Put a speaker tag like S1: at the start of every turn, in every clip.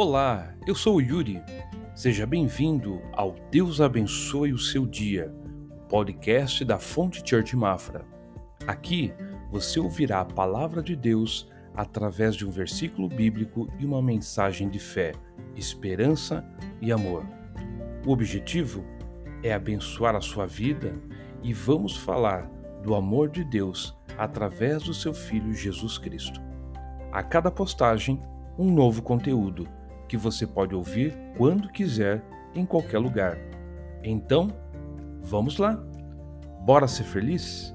S1: Olá, eu sou o Yuri. Seja bem-vindo ao Deus Abençoe o Seu Dia, o podcast da Fonte Church Mafra. Aqui você ouvirá a palavra de Deus através de um versículo bíblico e uma mensagem de fé, esperança e amor. O objetivo é abençoar a sua vida e vamos falar do amor de Deus através do seu Filho Jesus Cristo. A cada postagem, um novo conteúdo que você pode ouvir quando quiser, em qualquer lugar. Então, vamos lá! Bora ser feliz?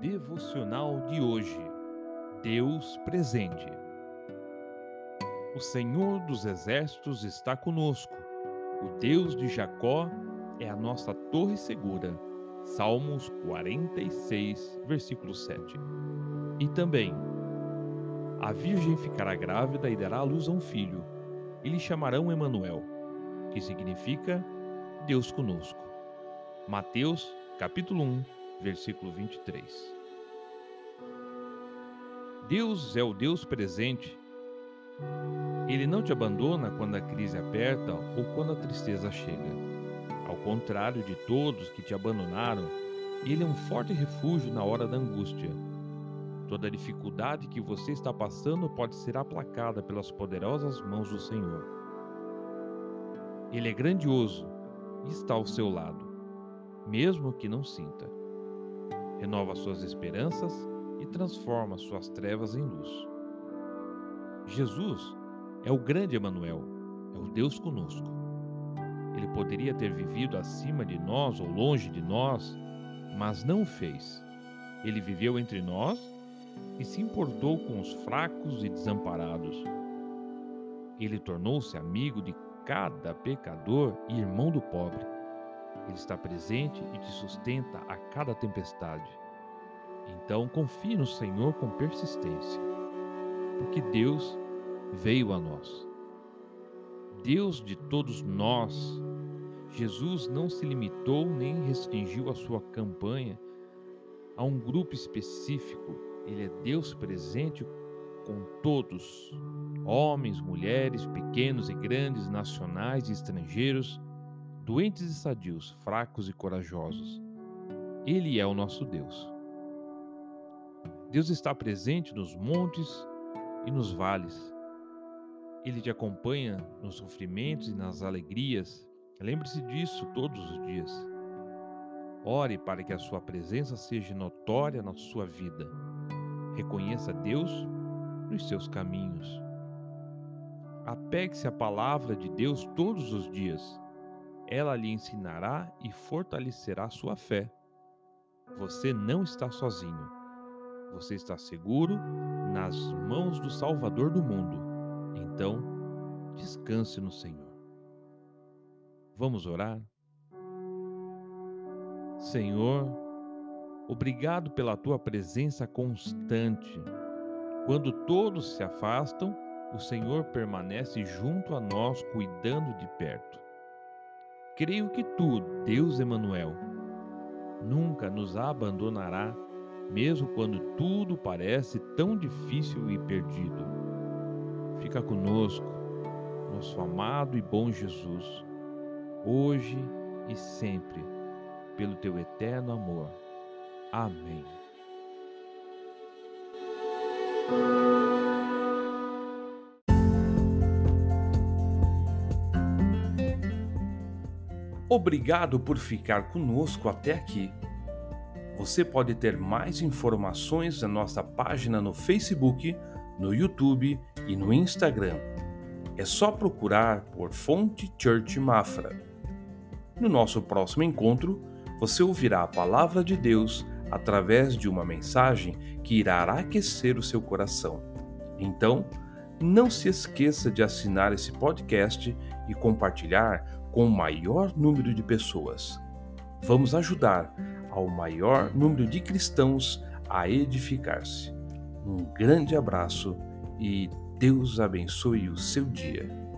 S1: Devocional de hoje Deus presente. O Senhor dos Exércitos está conosco, o Deus de Jacó é a nossa torre segura. Salmos 46, versículo 7. E também, a virgem ficará grávida e dará à luz a um filho, e lhe chamarão Emanuel, que significa Deus conosco. Mateus, capítulo 1, versículo 23. Deus é o Deus presente. Ele não te abandona quando a crise aperta ou quando a tristeza chega. Ao contrário de todos que te abandonaram, ele é um forte refúgio na hora da angústia. Toda dificuldade que você está passando pode ser aplacada pelas poderosas mãos do Senhor. Ele é grandioso e está ao seu lado, mesmo que não sinta. Renova suas esperanças e transforma suas trevas em luz. Jesus é o grande Emanuel, é o Deus conosco. Ele poderia ter vivido acima de nós ou longe de nós, mas não o fez. Ele viveu entre nós e se importou com os fracos e desamparados. Ele tornou-se amigo de cada pecador e irmão do pobre. Ele está presente e te sustenta a cada tempestade. Então confie no Senhor com persistência, porque Deus veio a nós. Deus de todos nós. Jesus não se limitou nem restringiu a sua campanha a um grupo específico. Ele é Deus presente com todos, homens, mulheres, pequenos e grandes, nacionais e estrangeiros, doentes e sadios, fracos e corajosos. Ele é o nosso Deus. Deus está presente nos montes e nos vales. Ele te acompanha nos sofrimentos e nas alegrias. Lembre-se disso todos os dias. Ore para que a sua presença seja notória na sua vida. Reconheça Deus nos seus caminhos. Apegue-se à palavra de Deus todos os dias. Ela lhe ensinará e fortalecerá sua fé. Você não está sozinho. Você está seguro nas mãos do Salvador do mundo. Então, descanse no Senhor. Vamos orar? Senhor, obrigado pela tua presença constante. Quando todos se afastam, o Senhor permanece junto a nós, cuidando de perto. Creio que tu, Deus Emanuel, nunca nos abandonará, mesmo quando tudo parece tão difícil e perdido. Fica conosco, nosso amado e bom Jesus, hoje e sempre, pelo teu eterno amor. Amém. Obrigado por ficar conosco até aqui. Você pode ter mais informações na nossa página no Facebook no YouTube e no Instagram. É só procurar por Fonte Church Mafra. No nosso próximo encontro, você ouvirá a palavra de Deus através de uma mensagem que irá aquecer o seu coração. Então, não se esqueça de assinar esse podcast e compartilhar com o maior número de pessoas. Vamos ajudar ao maior número de cristãos a edificar-se. Um grande abraço e Deus abençoe o seu dia.